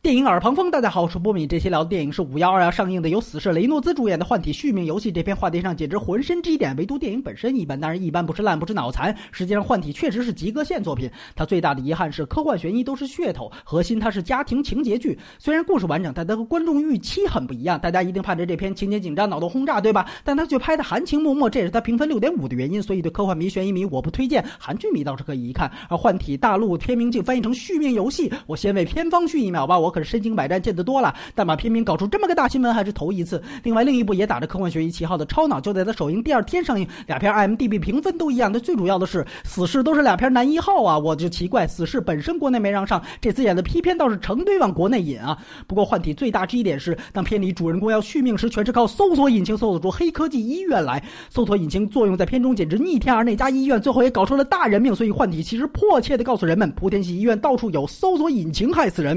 电影耳旁风，大家好，我是波米。这期聊的电影是五幺二要上映的，由死侍雷诺兹主演的《幻体续命游戏》。这篇话题上简直浑身 G 点，唯独电影本身一般。当然，一般不是烂，不是脑残。实际上，《幻体》确实是及格线作品。它最大的遗憾是科幻悬疑都是噱头，核心它是家庭情节剧。虽然故事完整，但它和观众预期很不一样。大家一定盼着这篇情节紧张、脑洞轰炸，对吧？但它却拍的含情脉脉，这也是它评分六点五的原因。所以，对科幻迷、悬疑迷，我不推荐；韩剧迷倒是可以一看。而《幻体》大陆片名竟翻译成《续命游戏》，我先为片方续一秒吧。我可是身经百战。见得多了，但把片名搞出这么个大新闻还是头一次。另外，另一部也打着科幻悬疑旗号的《超脑》就在它首映第二天上映，俩片 IMDB 评分都一样。但最主要的是，死侍都是俩片男一号啊！我就奇怪，死侍本身国内没让上，这次演的批片倒是成堆往国内引啊。不过，幻体最大支一点是，当片里主人公要续命时，全是靠搜索引擎搜索出黑科技医院来。搜索引擎作用在片中简直逆天，而那家医院最后也搞出了大人命。所以，幻体其实迫切地告诉人们，莆田系医院到处有搜索引擎，害死人。